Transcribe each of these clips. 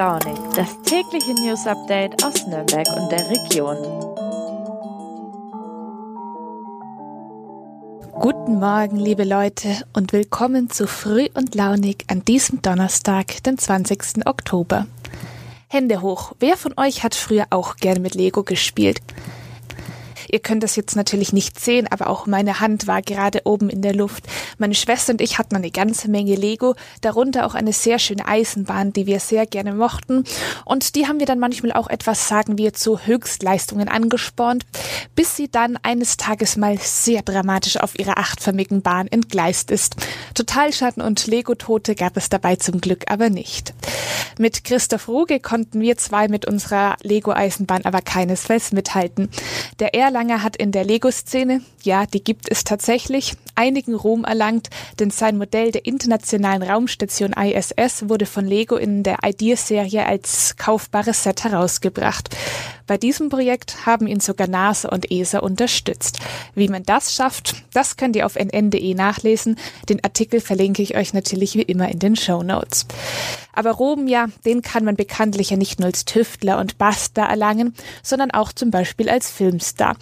Launig, das tägliche News Update aus Nürnberg und der Region. Guten Morgen, liebe Leute, und willkommen zu Früh und Launig an diesem Donnerstag, den 20. Oktober. Hände hoch, wer von euch hat früher auch gerne mit Lego gespielt? Ihr könnt das jetzt natürlich nicht sehen, aber auch meine Hand war gerade oben in der Luft. Meine Schwester und ich hatten eine ganze Menge Lego, darunter auch eine sehr schöne Eisenbahn, die wir sehr gerne mochten. Und die haben wir dann manchmal auch etwas, sagen wir, zu Höchstleistungen angespornt, bis sie dann eines Tages mal sehr dramatisch auf ihrer achtförmigen Bahn entgleist ist. Totalschatten und Lego-Tote gab es dabei zum Glück aber nicht. Mit Christoph Ruge konnten wir zwei mit unserer Lego-Eisenbahn aber keinesfalls mithalten. Der Erlanger Erlanger hat in der Lego-Szene, ja, die gibt es tatsächlich, einigen Ruhm erlangt, denn sein Modell der internationalen Raumstation ISS wurde von Lego in der Ideas-Serie als kaufbares Set herausgebracht. Bei diesem Projekt haben ihn sogar NASA und ESA unterstützt. Wie man das schafft, das könnt ihr auf nn.de nachlesen. Den Artikel verlinke ich euch natürlich wie immer in den Show Notes. Aber Ruhm, ja, den kann man bekanntlich ja nicht nur als Tüftler und Bastler erlangen, sondern auch zum Beispiel als Filmstar.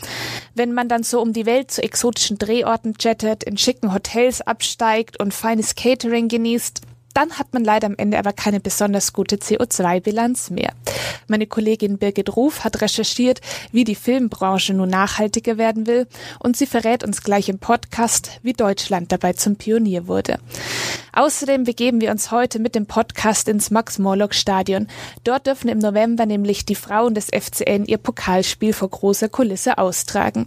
Wenn man dann so um die Welt zu exotischen Drehorten jettet, in schicken Hotels absteigt und feines Catering genießt, dann hat man leider am Ende aber keine besonders gute CO2-Bilanz mehr. Meine Kollegin Birgit Ruf hat recherchiert, wie die Filmbranche nun nachhaltiger werden will und sie verrät uns gleich im Podcast, wie Deutschland dabei zum Pionier wurde. Außerdem begeben wir uns heute mit dem Podcast ins Max-Morlock-Stadion. Dort dürfen im November nämlich die Frauen des FCN ihr Pokalspiel vor großer Kulisse austragen.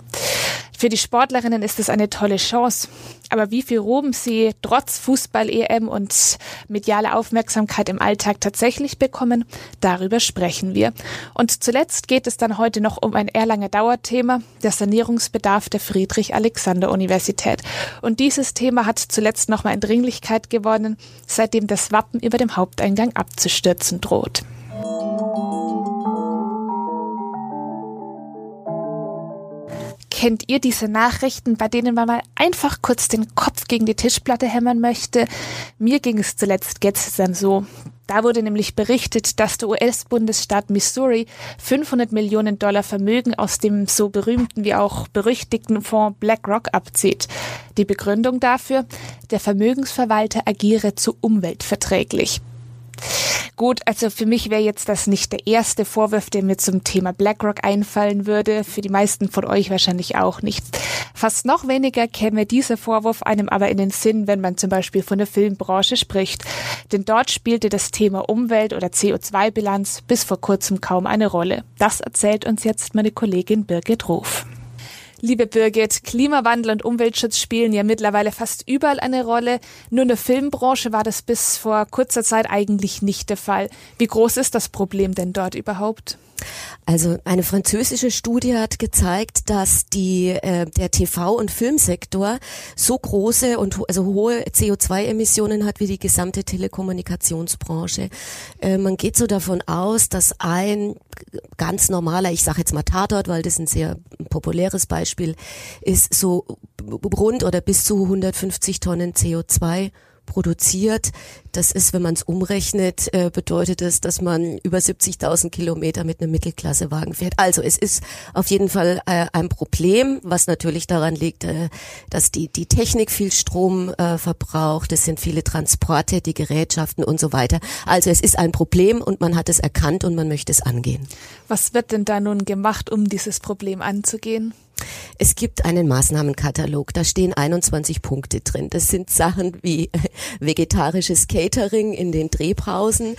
Für die Sportlerinnen ist es eine tolle Chance. Aber wie viel Ruhm sie trotz Fußball-EM und mediale Aufmerksamkeit im Alltag tatsächlich bekommen, darüber sprechen wir. Und zuletzt geht es dann heute noch um ein Erlanger Dauerthema, der Sanierungsbedarf der Friedrich-Alexander-Universität. Und dieses Thema hat zuletzt nochmal in Dringlichkeit gewonnen, seitdem das Wappen über dem Haupteingang abzustürzen droht. Kennt ihr diese Nachrichten, bei denen man mal einfach kurz den Kopf gegen die Tischplatte hämmern möchte? Mir ging es zuletzt gestern so. Da wurde nämlich berichtet, dass der US-Bundesstaat Missouri 500 Millionen Dollar Vermögen aus dem so berühmten wie auch berüchtigten Fonds BlackRock abzieht. Die Begründung dafür, der Vermögensverwalter agiere zu umweltverträglich. Gut, also für mich wäre jetzt das nicht der erste Vorwurf, der mir zum Thema BlackRock einfallen würde, für die meisten von euch wahrscheinlich auch nicht. Fast noch weniger käme dieser Vorwurf einem aber in den Sinn, wenn man zum Beispiel von der Filmbranche spricht. Denn dort spielte das Thema Umwelt- oder CO2-Bilanz bis vor kurzem kaum eine Rolle. Das erzählt uns jetzt meine Kollegin Birgit Ruf. Liebe Birgit, Klimawandel und Umweltschutz spielen ja mittlerweile fast überall eine Rolle. Nur in der Filmbranche war das bis vor kurzer Zeit eigentlich nicht der Fall. Wie groß ist das Problem denn dort überhaupt? Also eine französische Studie hat gezeigt, dass die, äh, der TV- und Filmsektor so große und also hohe CO2-Emissionen hat wie die gesamte Telekommunikationsbranche. Äh, man geht so davon aus, dass ein ganz normaler, ich sage jetzt mal Tatort, weil das ein sehr populäres Beispiel ist, so rund oder bis zu 150 Tonnen CO2 produziert. Das ist, wenn man es umrechnet, äh, bedeutet es, dass man über 70.000 Kilometer mit einem Mittelklassewagen fährt. Also es ist auf jeden Fall äh, ein Problem, was natürlich daran liegt, äh, dass die, die Technik viel Strom äh, verbraucht. Es sind viele Transporte, die Gerätschaften und so weiter. Also es ist ein Problem und man hat es erkannt und man möchte es angehen. Was wird denn da nun gemacht, um dieses Problem anzugehen? Es gibt einen Maßnahmenkatalog, da stehen 21 Punkte drin. Das sind Sachen wie vegetarisches Catering in den Drehpausen,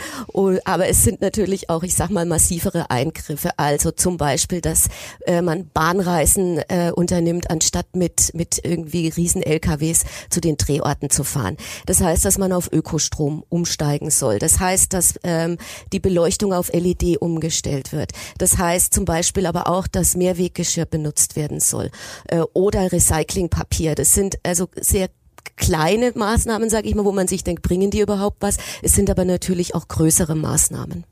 aber es sind natürlich auch, ich sag mal, massivere Eingriffe. Also zum Beispiel, dass äh, man Bahnreisen äh, unternimmt, anstatt mit, mit irgendwie riesen LKWs zu den Drehorten zu fahren. Das heißt, dass man auf Ökostrom umsteigen soll. Das heißt, dass ähm, die Beleuchtung auf LED umgestellt wird. Das heißt zum Beispiel aber auch, dass Mehrweggeschirr benutzt werden soll äh, oder Recyclingpapier. Das sind also sehr kleine Maßnahmen, sage ich mal, wo man sich denkt, bringen die überhaupt was? Es sind aber natürlich auch größere Maßnahmen.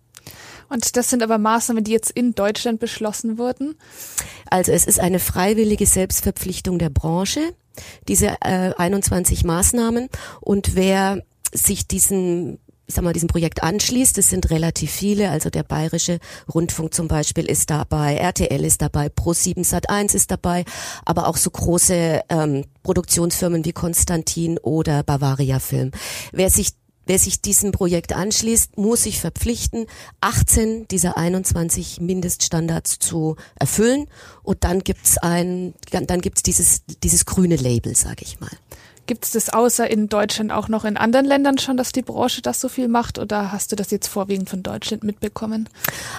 Und das sind aber Maßnahmen, die jetzt in Deutschland beschlossen wurden? Also es ist eine freiwillige Selbstverpflichtung der Branche, diese äh, 21 Maßnahmen. Und wer sich diesen sag mal, diesem Projekt anschließt. Es sind relativ viele, also der Bayerische Rundfunk zum Beispiel ist dabei, RTL ist dabei, Pro7 Sat1 ist dabei, aber auch so große ähm, Produktionsfirmen wie Konstantin oder Bavaria Film. Wer sich Wer sich diesem Projekt anschließt, muss sich verpflichten, 18 dieser 21 Mindeststandards zu erfüllen. Und dann gibt's ein, dann gibt's dieses, dieses grüne Label, sage ich mal. Gibt es das außer in Deutschland auch noch in anderen Ländern schon, dass die Branche das so viel macht? Oder hast du das jetzt vorwiegend von Deutschland mitbekommen?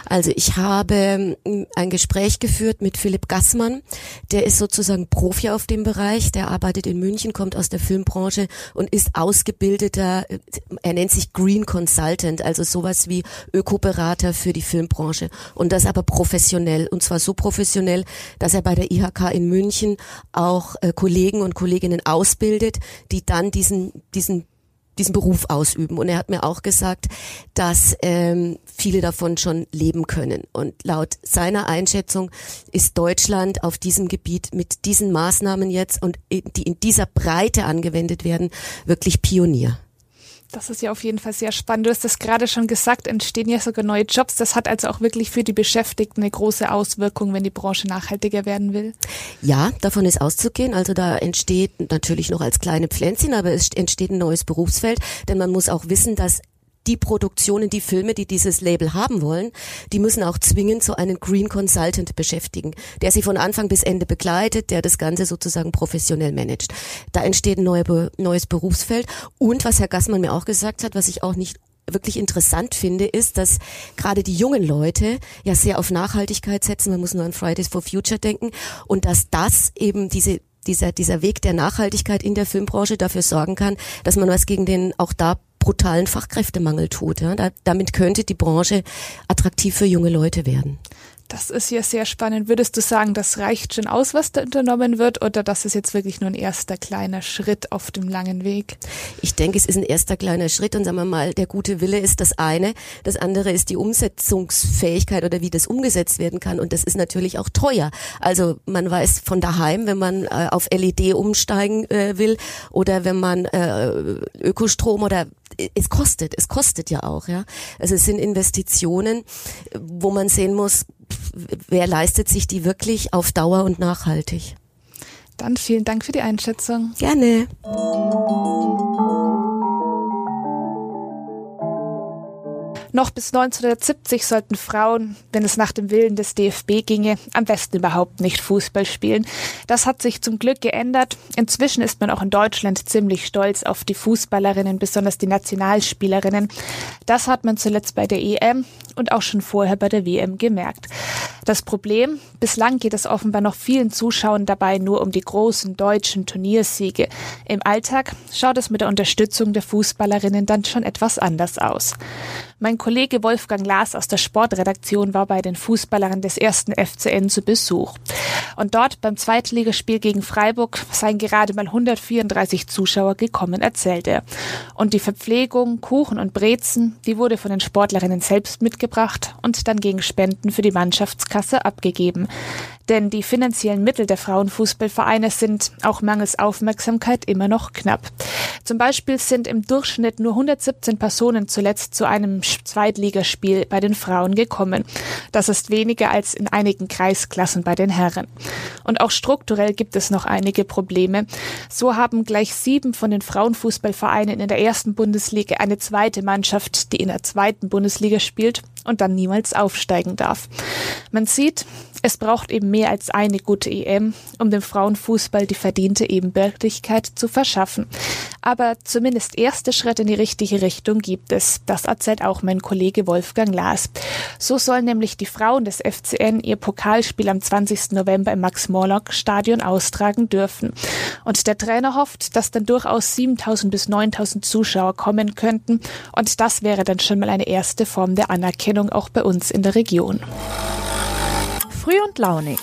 Also ich habe ähm, ein Gespräch geführt mit Philipp Gassmann, der ist sozusagen Profi auf dem Bereich, der arbeitet in München, kommt aus der Filmbranche und ist ausgebildeter, äh, er nennt sich Green Consultant, also sowas wie Ökoberater für die Filmbranche. Und das aber professionell und zwar so professionell, dass er bei der IHK in München auch äh, Kollegen und Kolleginnen ausbildet, die dann diesen, diesen diesen Beruf ausüben. Und er hat mir auch gesagt, dass ähm, viele davon schon leben können. Und laut seiner Einschätzung ist Deutschland auf diesem Gebiet mit diesen Maßnahmen jetzt und die in dieser Breite angewendet werden, wirklich Pionier. Das ist ja auf jeden Fall sehr spannend. Du hast das gerade schon gesagt, entstehen ja sogar neue Jobs. Das hat also auch wirklich für die Beschäftigten eine große Auswirkung, wenn die Branche nachhaltiger werden will. Ja, davon ist auszugehen. Also da entsteht natürlich noch als kleine Pflänzchen, aber es entsteht ein neues Berufsfeld, denn man muss auch wissen, dass die Produktionen, die Filme, die dieses Label haben wollen, die müssen auch zwingend so einen Green Consultant beschäftigen, der sie von Anfang bis Ende begleitet, der das Ganze sozusagen professionell managt. Da entsteht ein neue, neues Berufsfeld. Und was Herr Gassmann mir auch gesagt hat, was ich auch nicht wirklich interessant finde, ist, dass gerade die jungen Leute ja sehr auf Nachhaltigkeit setzen. Man muss nur an Fridays for Future denken und dass das eben diese dieser, dieser Weg der Nachhaltigkeit in der Filmbranche dafür sorgen kann, dass man was gegen den auch da brutalen Fachkräftemangel tut. Ja. Da, damit könnte die Branche attraktiv für junge Leute werden. Das ist ja sehr spannend. Würdest du sagen, das reicht schon aus, was da unternommen wird, oder das ist jetzt wirklich nur ein erster kleiner Schritt auf dem langen Weg? Ich denke, es ist ein erster kleiner Schritt und sagen wir mal, der gute Wille ist das eine. Das andere ist die Umsetzungsfähigkeit oder wie das umgesetzt werden kann. Und das ist natürlich auch teuer. Also man weiß von daheim, wenn man äh, auf LED umsteigen äh, will oder wenn man äh, Ökostrom oder es kostet, es kostet ja auch, ja. Also es sind Investitionen, wo man sehen muss, wer leistet sich die wirklich auf Dauer und nachhaltig. Dann vielen Dank für die Einschätzung. Gerne. Noch bis 1970 sollten Frauen, wenn es nach dem Willen des DFB ginge, am besten überhaupt nicht Fußball spielen. Das hat sich zum Glück geändert. Inzwischen ist man auch in Deutschland ziemlich stolz auf die Fußballerinnen, besonders die Nationalspielerinnen. Das hat man zuletzt bei der EM und auch schon vorher bei der WM gemerkt. Das Problem, bislang geht es offenbar noch vielen Zuschauern dabei nur um die großen deutschen Turniersiege. Im Alltag schaut es mit der Unterstützung der Fußballerinnen dann schon etwas anders aus. Mein Kollege Wolfgang Lars aus der Sportredaktion war bei den Fußballerinnen des ersten FCN zu Besuch. Und dort beim Zweitligaspiel gegen Freiburg seien gerade mal 134 Zuschauer gekommen, erzählt er. Und die Verpflegung, Kuchen und Brezen, die wurde von den Sportlerinnen selbst mitgebracht und dann gegen Spenden für die Mannschaftskasse abgegeben. Denn die finanziellen Mittel der Frauenfußballvereine sind auch mangels Aufmerksamkeit immer noch knapp. Zum Beispiel sind im Durchschnitt nur 117 Personen zuletzt zu einem Zweitligaspiel bei den Frauen gekommen. Das ist weniger als in einigen Kreisklassen bei den Herren. Und auch strukturell gibt es noch einige Probleme. So haben gleich sieben von den Frauenfußballvereinen in der ersten Bundesliga eine zweite Mannschaft, die in der zweiten Bundesliga spielt und dann niemals aufsteigen darf. Man sieht, es braucht eben mehr als eine gute EM, um dem Frauenfußball die verdiente Ebenbürtigkeit zu verschaffen. Aber zumindest erste Schritte in die richtige Richtung gibt es. Das erzählt auch mein Kollege Wolfgang Lars. So sollen nämlich die Frauen des FCN ihr Pokalspiel am 20. November im Max-Morlock-Stadion austragen dürfen. Und der Trainer hofft, dass dann durchaus 7000 bis 9000 Zuschauer kommen könnten. Und das wäre dann schon mal eine erste Form der Anerkennung auch bei uns in der Region. Früh und launig.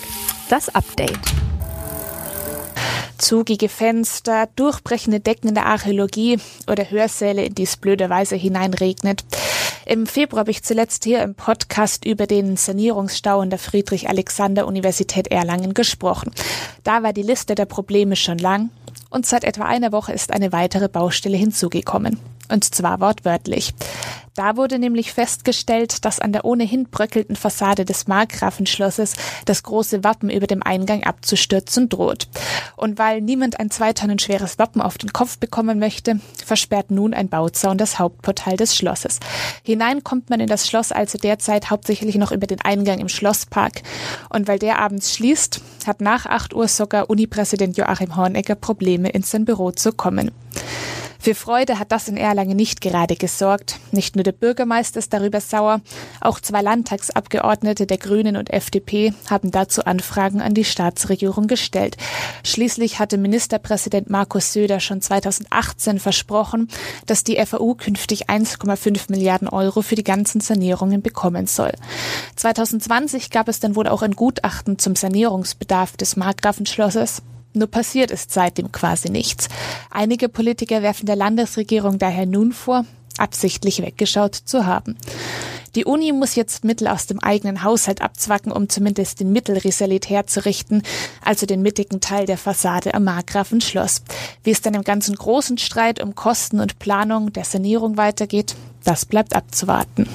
Das Update. Zugige Fenster, durchbrechende Decken in der Archäologie oder Hörsäle, in die es blöderweise hineinregnet. Im Februar habe ich zuletzt hier im Podcast über den Sanierungsstau in der Friedrich-Alexander-Universität Erlangen gesprochen. Da war die Liste der Probleme schon lang und seit etwa einer Woche ist eine weitere Baustelle hinzugekommen. Und zwar wortwörtlich. Da wurde nämlich festgestellt, dass an der ohnehin bröckelnden Fassade des Markgrafenschlosses das große Wappen über dem Eingang abzustürzen droht. Und weil niemand ein zwei Tonnen schweres Wappen auf den Kopf bekommen möchte, versperrt nun ein Bauzaun das Hauptportal des Schlosses. Hinein kommt man in das Schloss also derzeit hauptsächlich noch über den Eingang im Schlosspark. Und weil der abends schließt, hat nach 8 Uhr sogar Unipräsident Joachim Hornegger Probleme, in sein Büro zu kommen. Für Freude hat das in Erlangen nicht gerade gesorgt. Nicht nur der Bürgermeister ist darüber sauer, auch zwei Landtagsabgeordnete der Grünen und FDP haben dazu Anfragen an die Staatsregierung gestellt. Schließlich hatte Ministerpräsident Markus Söder schon 2018 versprochen, dass die FAU künftig 1,5 Milliarden Euro für die ganzen Sanierungen bekommen soll. 2020 gab es dann wohl auch ein Gutachten zum Sanierungsbedarf des Markgrafenschlosses. Nur passiert ist seitdem quasi nichts. Einige Politiker werfen der Landesregierung daher nun vor, absichtlich weggeschaut zu haben. Die Uni muss jetzt Mittel aus dem eigenen Haushalt abzwacken, um zumindest den Mittelrisalit herzurichten, also den mittigen Teil der Fassade am Markgrafenschloss. Wie es dann im ganzen großen Streit um Kosten und Planung der Sanierung weitergeht, das bleibt abzuwarten.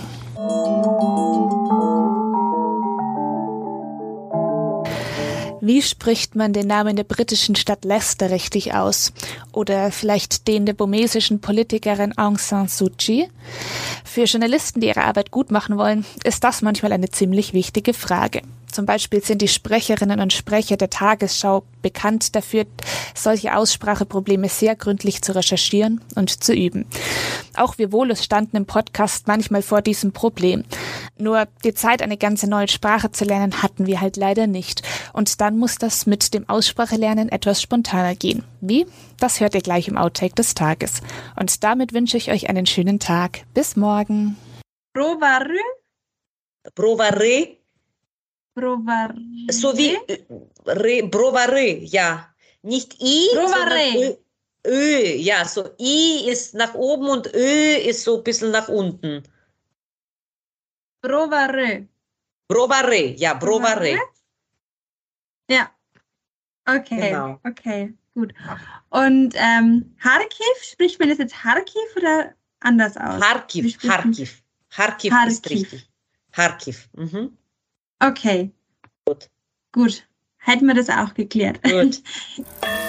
Wie spricht man den Namen der britischen Stadt Leicester richtig aus? Oder vielleicht den der burmesischen Politikerin Aung San Suu Kyi? Für Journalisten, die ihre Arbeit gut machen wollen, ist das manchmal eine ziemlich wichtige Frage. Zum Beispiel sind die Sprecherinnen und Sprecher der Tagesschau bekannt dafür, solche Ausspracheprobleme sehr gründlich zu recherchieren und zu üben. Auch wir Volus standen im Podcast manchmal vor diesem Problem. Nur die Zeit, eine ganze neue Sprache zu lernen, hatten wir halt leider nicht. Und dann muss das mit dem Aussprachelernen etwas spontaner gehen. Wie? Das hört ihr gleich im Outtake des Tages. Und damit wünsche ich euch einen schönen Tag. Bis morgen. Provare. Provare. Provare. So wie re, provare, ja. Nicht I, Provare. Ö, Ö. Ja, so I ist nach oben und Ö ist so ein bisschen nach unten. Provare. Provare, ja, provare. Ja. Okay. Genau. Okay, gut. Und ähm, Kharkiv, spricht man das jetzt Kharkiv oder anders aus? Kharkiv, man- Kharkiv. Kharkiv ist richtig. Kharkiv. Mhm. Okay. Gut. Gut. Hätten wir das auch geklärt. Gut.